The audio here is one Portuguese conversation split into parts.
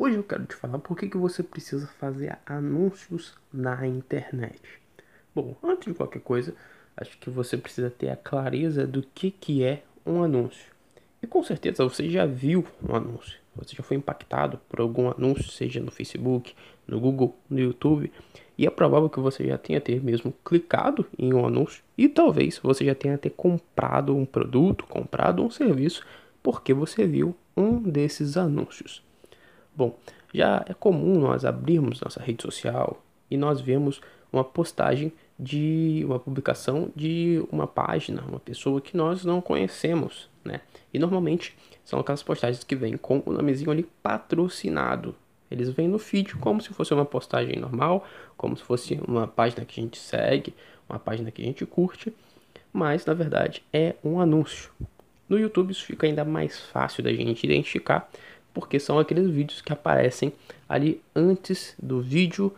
Hoje eu quero te falar por que, que você precisa fazer anúncios na internet. Bom, antes de qualquer coisa, acho que você precisa ter a clareza do que, que é um anúncio. E com certeza você já viu um anúncio. Você já foi impactado por algum anúncio, seja no Facebook, no Google, no YouTube. E é provável que você já tenha ter mesmo clicado em um anúncio e talvez você já tenha ter comprado um produto, comprado um serviço, porque você viu um desses anúncios. Bom, já é comum nós abrirmos nossa rede social e nós vemos uma postagem de uma publicação de uma página, uma pessoa que nós não conhecemos, né? E normalmente são aquelas postagens que vêm com o nomezinho ali patrocinado. Eles vêm no feed como se fosse uma postagem normal, como se fosse uma página que a gente segue, uma página que a gente curte, mas na verdade é um anúncio. No YouTube isso fica ainda mais fácil da gente identificar, porque são aqueles vídeos que aparecem ali antes do vídeo.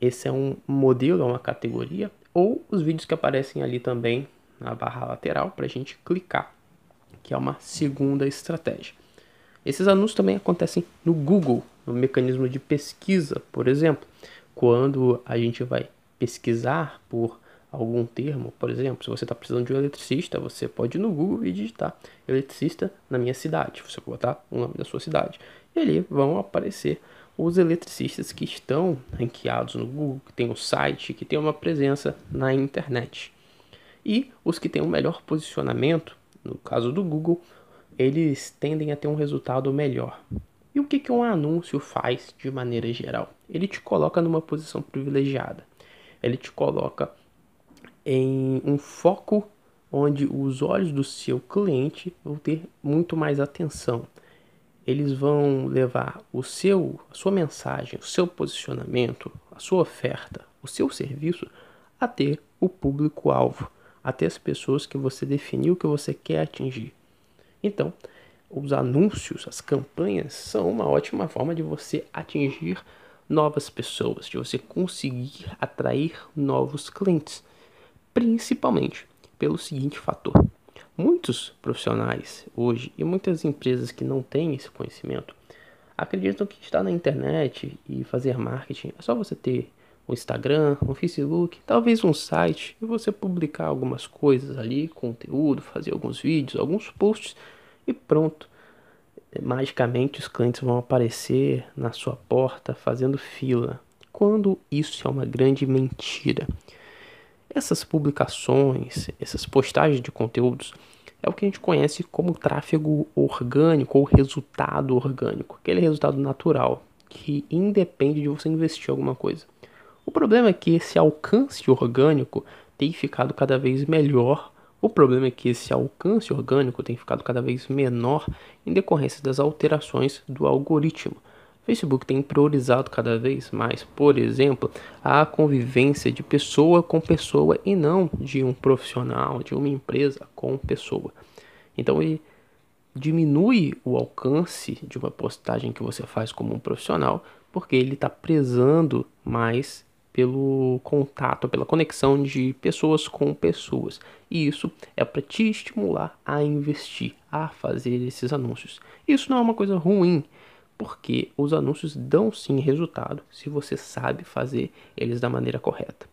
Esse é um modelo, é uma categoria, ou os vídeos que aparecem ali também na barra lateral para a gente clicar, que é uma segunda estratégia. Esses anúncios também acontecem no Google, no mecanismo de pesquisa, por exemplo, quando a gente vai pesquisar por algum termo, por exemplo, se você está precisando de um eletricista, você pode ir no Google e digitar eletricista na minha cidade. Você botar o nome da sua cidade. E ali vão aparecer os eletricistas que estão ranqueados no Google, que tem o um site, que tem uma presença na internet. E os que têm um melhor posicionamento, no caso do Google, eles tendem a ter um resultado melhor. E o que, que um anúncio faz de maneira geral? Ele te coloca numa posição privilegiada. Ele te coloca em um foco onde os olhos do seu cliente vão ter muito mais atenção. Eles vão levar o seu, a sua mensagem, o seu posicionamento, a sua oferta, o seu serviço a ter o público-alvo, até as pessoas que você definiu que você quer atingir. Então, os anúncios, as campanhas são uma ótima forma de você atingir novas pessoas, de você conseguir atrair novos clientes principalmente pelo seguinte fator: muitos profissionais hoje e muitas empresas que não têm esse conhecimento acreditam que estar na internet e fazer marketing é só você ter um Instagram, um Facebook, talvez um site e você publicar algumas coisas ali, conteúdo, fazer alguns vídeos, alguns posts e pronto. Magicamente os clientes vão aparecer na sua porta fazendo fila. Quando isso é uma grande mentira. Essas publicações, essas postagens de conteúdos, é o que a gente conhece como tráfego orgânico ou resultado orgânico, aquele resultado natural que independe de você investir alguma coisa. O problema é que esse alcance orgânico tem ficado cada vez melhor. O problema é que esse alcance orgânico tem ficado cada vez menor em decorrência das alterações do algoritmo. Facebook tem priorizado cada vez mais, por exemplo, a convivência de pessoa com pessoa e não de um profissional, de uma empresa com pessoa. Então ele diminui o alcance de uma postagem que você faz como um profissional, porque ele está prezando mais pelo contato, pela conexão de pessoas com pessoas. E isso é para te estimular a investir, a fazer esses anúncios. Isso não é uma coisa ruim porque os anúncios dão sim resultado se você sabe fazer eles da maneira correta.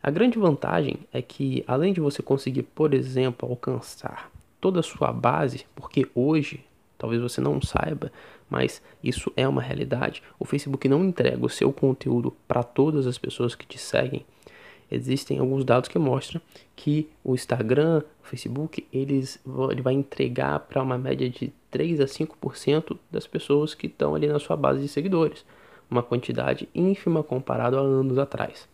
A grande vantagem é que, além de você conseguir, por exemplo, alcançar toda a sua base, porque hoje, talvez você não saiba, mas isso é uma realidade, o Facebook não entrega o seu conteúdo para todas as pessoas que te seguem existem alguns dados que mostram que o Instagram, o Facebook, eles, ele vai entregar para uma média de 3 a 5% das pessoas que estão ali na sua base de seguidores. Uma quantidade ínfima comparado a anos atrás.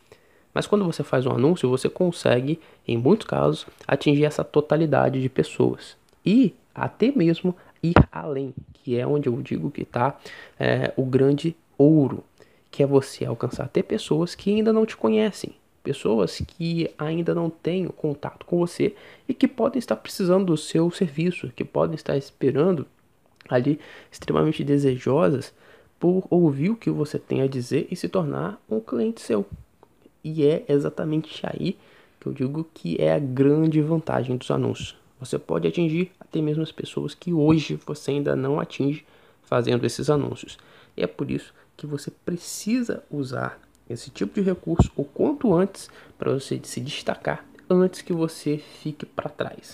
Mas quando você faz um anúncio, você consegue, em muitos casos, atingir essa totalidade de pessoas. E até mesmo ir além, que é onde eu digo que está é, o grande ouro, que é você alcançar até pessoas que ainda não te conhecem, pessoas que ainda não têm contato com você e que podem estar precisando do seu serviço, que podem estar esperando ali extremamente desejosas por ouvir o que você tem a dizer e se tornar um cliente seu. E é exatamente aí que eu digo que é a grande vantagem dos anúncios. Você pode atingir até mesmo as pessoas que hoje você ainda não atinge fazendo esses anúncios. E é por isso que você precisa usar esse tipo de recurso o quanto antes para você se destacar antes que você fique para trás.